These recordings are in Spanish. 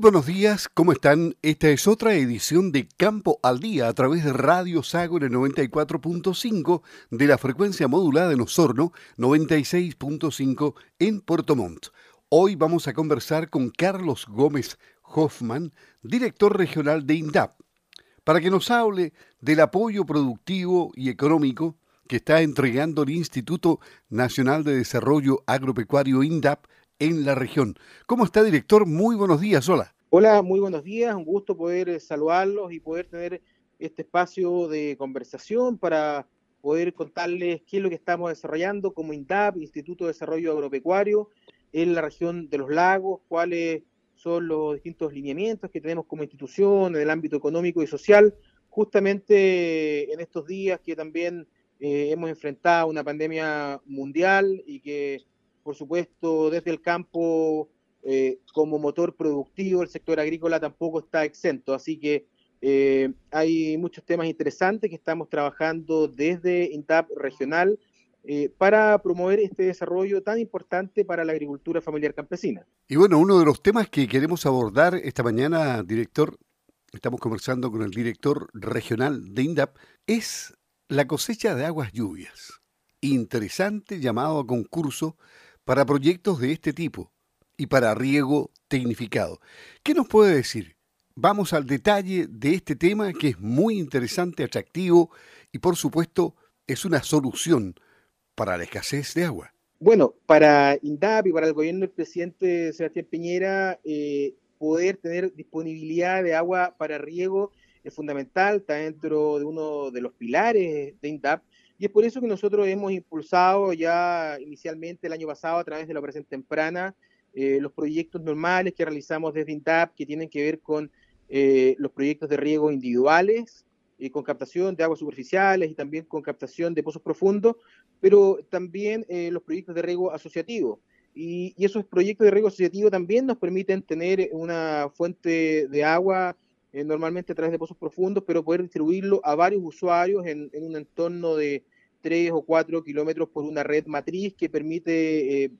buenos días, ¿cómo están? Esta es otra edición de Campo al Día a través de Radio Sago en el 94.5 de la frecuencia modulada en Osorno, 96.5 en Puerto Montt. Hoy vamos a conversar con Carlos Gómez Hoffman, director regional de INDAP, para que nos hable del apoyo productivo y económico que está entregando el Instituto Nacional de Desarrollo Agropecuario INDAP en la región. ¿Cómo está, director? Muy buenos días, hola. Hola, muy buenos días, un gusto poder eh, saludarlos y poder tener este espacio de conversación para poder contarles qué es lo que estamos desarrollando como INDAP, Instituto de Desarrollo Agropecuario, en la región de los lagos, cuáles son los distintos lineamientos que tenemos como institución en el ámbito económico y social, justamente en estos días que también eh, hemos enfrentado una pandemia mundial y que por supuesto, desde el campo eh, como motor productivo, el sector agrícola tampoco está exento. Así que eh, hay muchos temas interesantes que estamos trabajando desde INTAP regional eh, para promover este desarrollo tan importante para la agricultura familiar campesina. Y bueno, uno de los temas que queremos abordar esta mañana, director, estamos conversando con el director regional de INDAP, es la cosecha de aguas lluvias. Interesante llamado a concurso para proyectos de este tipo y para riego tecnificado. ¿Qué nos puede decir? Vamos al detalle de este tema que es muy interesante, atractivo y por supuesto es una solución para la escasez de agua. Bueno, para INDAP y para el gobierno del presidente Sebastián Piñera, eh, poder tener disponibilidad de agua para riego es fundamental, está dentro de uno de los pilares de INDAP y es por eso que nosotros hemos impulsado ya inicialmente el año pasado a través de la operación temprana eh, los proyectos normales que realizamos desde INTAP que tienen que ver con eh, los proyectos de riego individuales, y con captación de aguas superficiales y también con captación de pozos profundos, pero también eh, los proyectos de riego asociativo. Y, esos proyectos de riego asociativo también nos permiten tener una fuente de agua normalmente a través de pozos profundos, pero poder distribuirlo a varios usuarios en, un entorno de, 3 o 4 kilómetros por una red matriz que permite, eh,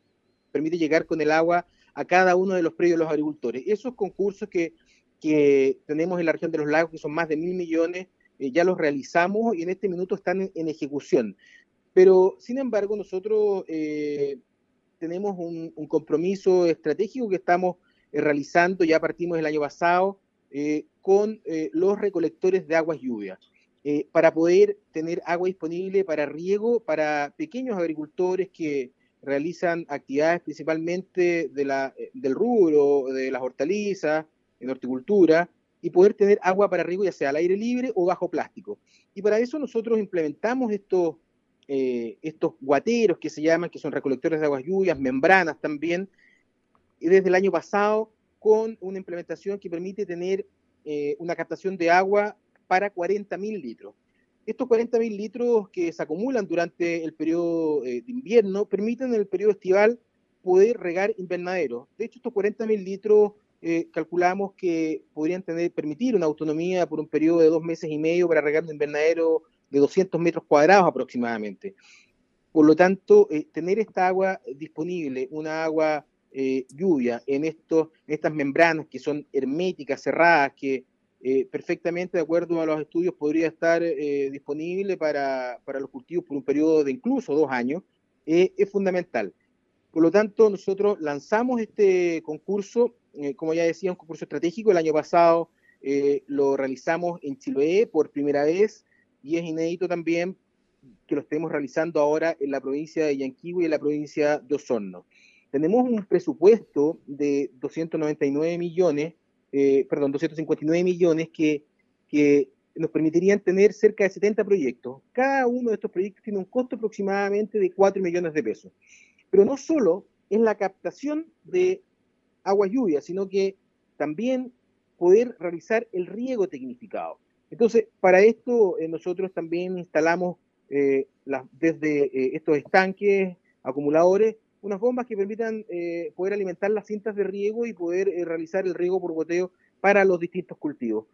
permite llegar con el agua a cada uno de los predios de los agricultores. Esos concursos que, que tenemos en la región de los lagos, que son más de mil millones, eh, ya los realizamos y en este minuto están en, ejecución. Pero, sin embargo, nosotros eh, tenemos un, un, compromiso estratégico que estamos realizando, ya partimos el año pasado, con los recolectores de aguas lluvias. Eh, para poder tener agua disponible para riego para pequeños agricultores que realizan actividades principalmente de la, eh, del rubro, de las hortalizas, en horticultura, y poder tener agua para riego ya sea al aire libre o bajo plástico. Y para eso nosotros implementamos estos, eh, estos guateros que se llaman, que son recolectores de aguas lluvias, membranas también, desde el año pasado con una implementación que permite tener una captación de agua para 40.000 litros. Estos 40.000 litros que se acumulan durante el periodo eh, de invierno permiten en el periodo estival poder regar invernaderos. De hecho, estos 40.000 litros eh, calculamos que podrían tener, permitir una autonomía por un periodo de dos meses y medio para regar un invernadero de 200 metros cuadrados aproximadamente. Por lo tanto, eh, tener esta agua disponible, una agua lluvia en, estos, estas membranas que son herméticas, cerradas, que eh, perfectamente, de acuerdo a los estudios, podría estar eh, disponible para, para, los cultivos por un periodo de incluso dos años, eh, es fundamental. Por lo tanto, nosotros lanzamos este concurso, como ya decía, un concurso estratégico. El año pasado lo realizamos en Chiloé por primera vez y es inédito también que lo estemos realizando ahora en la provincia de Yanquihue y en la provincia de Osorno. Tenemos un presupuesto de 299 millones eh, perdón, 259 millones que, que nos permitirían tener cerca de 70 proyectos. Cada uno de estos proyectos tiene un costo aproximadamente de 4 millones de pesos. Pero no solo es la captación de agua lluvia, sino que también poder realizar el riego tecnificado. Entonces, para esto eh, nosotros también instalamos eh, desde estos estanques, acumuladores, unas bombas que permitan eh, poder alimentar las cintas de riego y poder eh, realizar el riego por goteo para los distintos cultivos.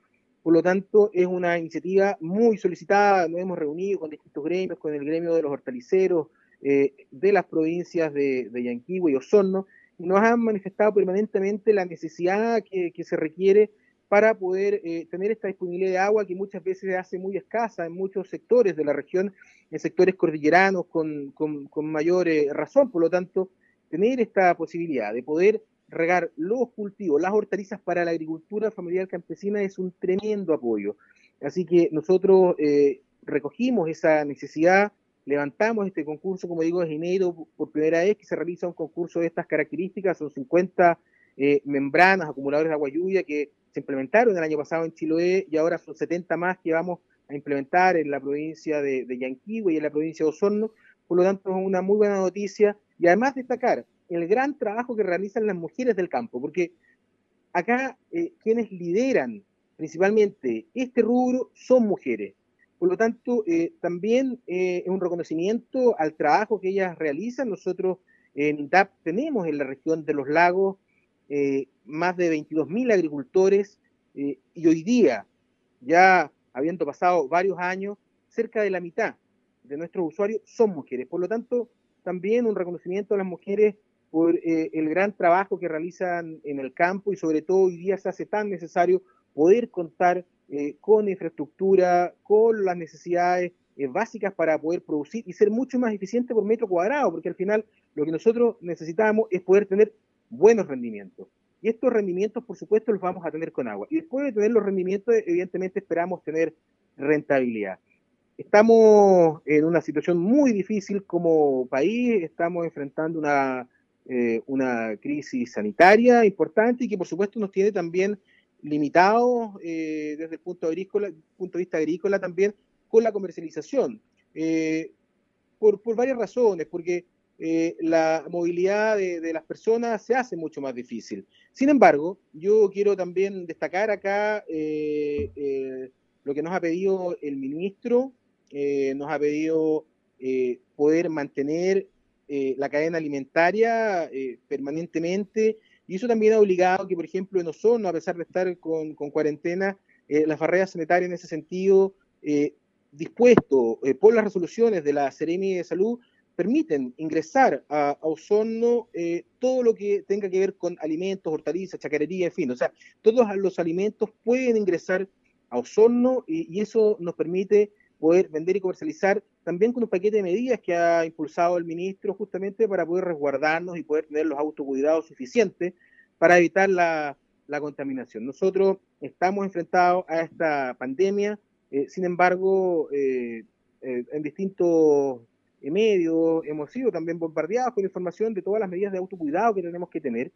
Por lo tanto, es una iniciativa muy solicitada. Nos hemos reunido con distintos gremios, con el gremio de los hortaliceros eh, de las provincias de, de Yanquihue y Osorno, nos han manifestado permanentemente la necesidad que, se requiere para poder eh, tener esta disponibilidad de agua que muchas veces se hace muy escasa en muchos sectores de la región, en sectores cordilleranos con, mayor eh, razón. Por lo tanto, tener esta posibilidad de poder regar los cultivos, las hortalizas para la agricultura familiar campesina es un tremendo apoyo. Así que nosotros eh, recogimos esa necesidad, levantamos este concurso, como digo, es enero por primera vez que se realiza un concurso de estas características, son 50 eh, membranas, acumuladores de agua lluvia que se implementaron el año pasado en Chiloé y ahora son 70 más que vamos a implementar en la provincia de, de Yanquihue y en la provincia de Osorno. Por lo tanto, es una muy buena noticia y además destacar el gran trabajo que realizan las mujeres del campo, porque acá eh, quienes lideran principalmente este rubro son mujeres. Por lo tanto, eh, también eh, es un reconocimiento al trabajo que ellas realizan. Nosotros en INDAP tenemos en la región de los lagos más de 22.000 agricultores y hoy día, ya habiendo pasado varios años, cerca de la mitad de nuestros usuarios son mujeres. Por lo tanto, también un reconocimiento a las mujeres por eh, el gran trabajo que realizan en el campo y sobre todo hoy día se hace tan necesario poder contar eh, con infraestructura, con las necesidades eh, básicas para poder producir y ser mucho más eficiente por metro cuadrado, porque al final lo que nosotros necesitamos es poder tener buenos rendimientos. Y estos rendimientos, por supuesto, los vamos a tener con agua. Y después de tener los rendimientos, evidentemente esperamos tener rentabilidad. Estamos en una situación muy difícil como país, estamos enfrentando una, eh, una crisis sanitaria importante y que por supuesto nos tiene también limitados eh, desde el punto de, punto de vista agrícola también con la comercialización, eh, por, varias razones, porque la movilidad de, las personas se hace mucho más difícil. Sin embargo, yo quiero también destacar acá lo que nos ha pedido el ministro eh, nos ha pedido eh, poder mantener eh, la cadena alimentaria permanentemente y eso también ha obligado que, por ejemplo, en Osorno, a pesar de estar con, cuarentena, las barreras sanitarias en ese sentido, dispuesto por las resoluciones de la Seremi de Salud, permiten ingresar a, Osorno todo lo que tenga que ver con alimentos, hortalizas, chacarería, en fin. O sea, todos los alimentos pueden ingresar a Osorno y eso nos permite poder vender y comercializar, también con un paquete de medidas que ha impulsado el ministro justamente para poder resguardarnos y poder tener los autocuidados suficientes para evitar la, contaminación. Nosotros estamos enfrentados a esta pandemia, eh, sin embargo, eh, eh, en distintos medios hemos sido también bombardeados con información de todas las medidas de autocuidado que tenemos que tener,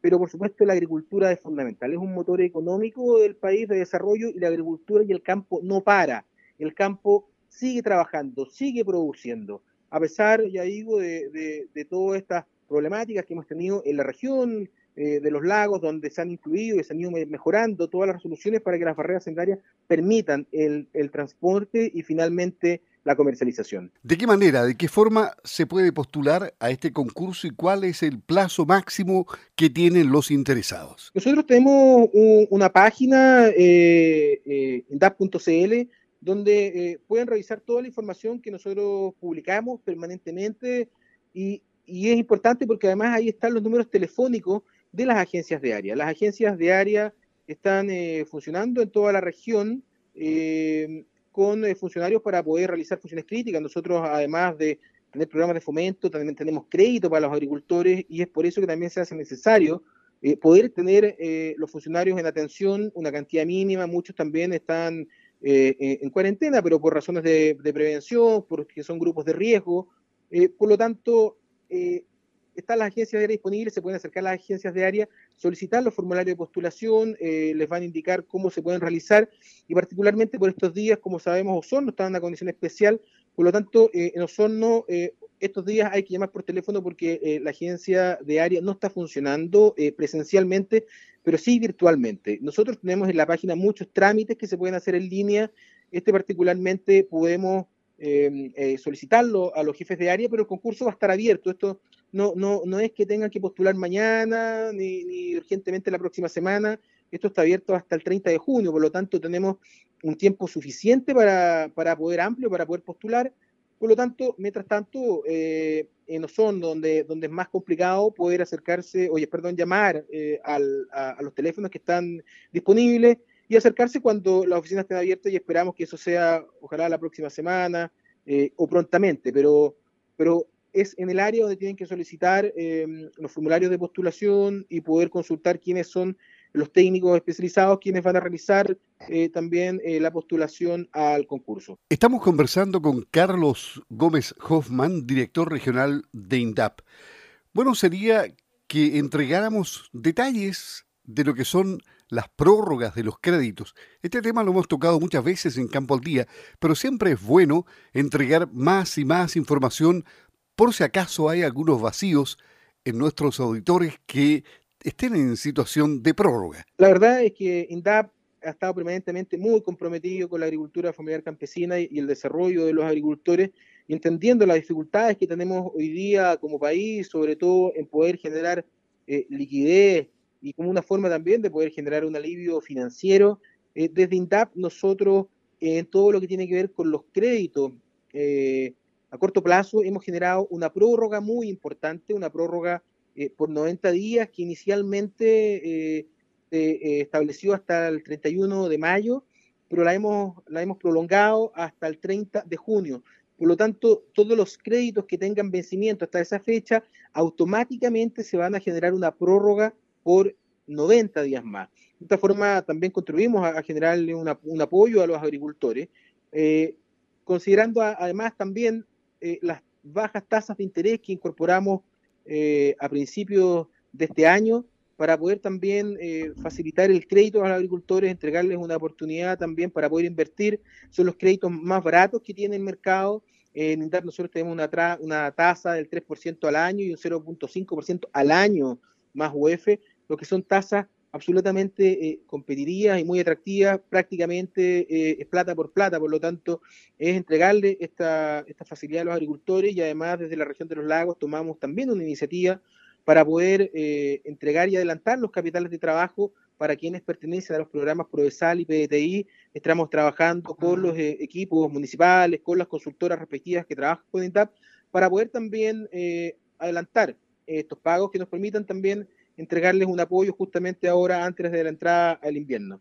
pero por supuesto la agricultura es fundamental, es un motor económico del país de desarrollo y la agricultura y el campo no para el campo sigue trabajando, sigue produciendo, a pesar, ya digo, de, todas estas problemáticas que hemos tenido en la región, eh, de los lagos, donde se han incluido y se han ido mejorando todas las resoluciones para que las barreras sanitarias permitan el, transporte y finalmente la comercialización. ¿De qué manera, de qué forma se puede postular a este concurso y cuál es el plazo máximo que tienen los interesados? Nosotros tenemos una página eh, eh en DAP.cl donde eh, pueden revisar toda la información que nosotros publicamos permanentemente y, es importante porque además ahí están los números telefónicos de las agencias de área. Las agencias de área están eh, funcionando en toda la región eh, con funcionarios para poder realizar funciones críticas. Nosotros, además de tener programas de fomento, también tenemos crédito para los agricultores y es por eso que también se hace necesario poder tener los funcionarios en atención, una cantidad mínima, muchos también están eh, eh, en cuarentena, pero por razones de, prevención, porque son grupos de riesgo. Eh, por lo tanto, están las agencias de área disponibles, se pueden acercar a las agencias de área, solicitar los formularios de postulación, les van a indicar cómo se pueden realizar y particularmente por estos días, como sabemos, Osorno está en una condición especial, por lo tanto, en Osorno estos días hay que llamar por teléfono porque la agencia de área no está funcionando presencialmente, pero sí virtualmente. Nosotros tenemos en la página muchos trámites que se pueden hacer en línea. Este particularmente podemos em, eh, solicitarlo a los jefes de área, pero el concurso va a estar abierto. Esto no, no, no es que tengan que postular mañana ni, urgentemente la próxima semana. Esto está abierto hasta el 30 de junio, por lo tanto tenemos un tiempo suficiente para, para poder amplio, para poder postular. Por lo tanto, mientras tanto, eh, en donde, donde es más complicado poder acercarse, oye, perdón, llamar eh, al, a, los teléfonos que están disponibles y acercarse cuando las oficinas estén abiertas y esperamos que eso sea, ojalá la próxima semana eh, o prontamente, pero, pero es en el área donde tienen que solicitar eh, los formularios de postulación y poder consultar quiénes son los técnicos especializados quienes van a realizar eh, también eh, la postulación al concurso. Estamos conversando con Carlos Gómez Hoffman, director regional de INDAP. Bueno, sería que entregáramos detalles de lo que son las prórrogas de los créditos. Este tema lo hemos tocado muchas veces en Campo al Día, pero siempre es bueno entregar más y más información por si acaso hay algunos vacíos en nuestros auditores que estén en situación de prórroga. La verdad es que INDAP ha estado permanentemente muy comprometido con la agricultura familiar campesina y el desarrollo de los agricultores, entendiendo las dificultades que tenemos hoy día como país, sobre todo en poder generar eh, liquidez y como una forma también de poder generar un alivio financiero. Eh, desde INDAP nosotros, en todo lo que tiene que ver con los créditos eh, a corto plazo, hemos generado una prórroga muy importante, una prórroga eh, por 90 días que inicialmente eh, se estableció hasta el 31 de mayo, pero la hemos, la hemos prolongado hasta el 30 de junio. Por lo tanto, todos los créditos que tengan vencimiento hasta esa fecha, automáticamente se van a generar una prórroga por 90 días más. De esta forma, también contribuimos a, generarle un apoyo a los agricultores, eh, considerando además también las bajas tasas de interés que incorporamos eh, a principios de este año para poder también eh, facilitar el crédito a los agricultores, entregarles una oportunidad también para poder invertir. Son los créditos más baratos que tiene el mercado. En Indar nosotros tenemos una, una tasa del 3% al año y un 0.5% al año más UF, lo que son tasas absolutamente eh, competitivas y muy atractivas, prácticamente eh, es plata por plata, por lo tanto es entregarle esta, esta facilidad a los agricultores y además desde la región de los lagos tomamos también una iniciativa para poder eh, entregar y adelantar los capitales de trabajo para quienes pertenecen a los programas Provesal y PDTI. Estamos trabajando con los equipos municipales, con las consultoras respectivas que trabajan con INTAP, para poder también adelantar estos pagos que nos permitan también entregarles un apoyo justamente ahora antes de la entrada al invierno.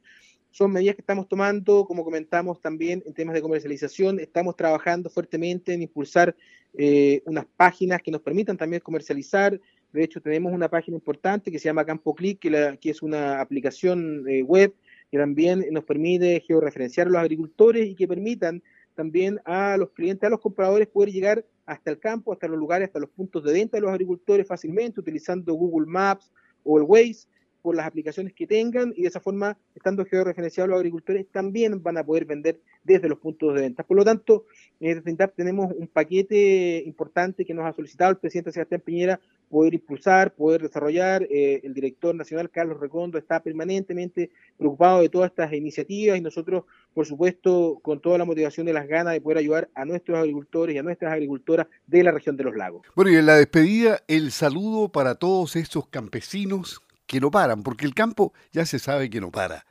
Son medidas que estamos tomando, como comentamos también en temas de comercialización, estamos trabajando fuertemente en impulsar eh, unas páginas que nos permitan también comercializar. De hecho, tenemos una página importante que se llama Campo Click, que, que es una aplicación eh, web que también nos permite georreferenciar a los agricultores y que permitan también a los clientes, a los compradores poder llegar hasta el campo, hasta los lugares, hasta los puntos de venta de los agricultores fácilmente utilizando Google Maps o el Waze por las aplicaciones que tengan y de esa forma, estando georreferenciados los agricultores, también van a poder vender desde los puntos de venta. Por lo tanto, en este tenemos un paquete importante que nos ha solicitado el presidente Sebastián Piñera poder impulsar, poder desarrollar. Eh, el director nacional, Carlos Recondo, está permanentemente preocupado de todas estas iniciativas y nosotros, por supuesto, con toda la motivación de las ganas de poder ayudar a nuestros agricultores y a nuestras agricultoras de la región de los lagos. Bueno, y en la despedida, el saludo para todos estos campesinos que no paran, porque el campo ya se sabe que no para.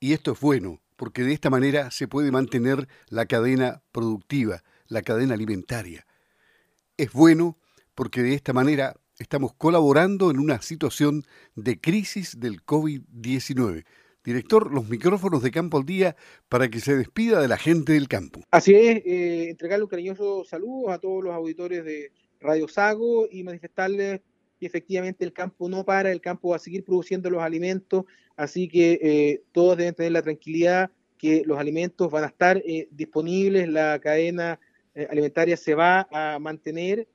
Y esto es bueno, porque de esta manera se puede mantener la cadena productiva, la cadena alimentaria. Es bueno porque de esta manera estamos colaborando en una situación de crisis del COVID-19. Director, los micrófonos de Campo al Día para que se despida de la gente del campo. Así es, eh, entregarle un cariñoso saludo a todos los auditores de Radio Sago y manifestarles que efectivamente el campo no para, el campo va a seguir produciendo los alimentos, así que eh, todos deben tener la tranquilidad que los alimentos van a estar eh, disponibles, la cadena eh, alimentaria se va a mantener,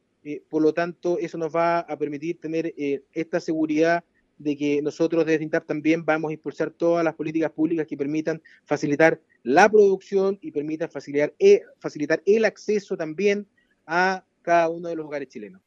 por lo tanto eso nos va a permitir tener esta seguridad de que nosotros desde INTAP también vamos a impulsar todas las políticas públicas que permitan facilitar la producción y permitan facilitar, facilitar el acceso también a cada uno de los hogares chilenos.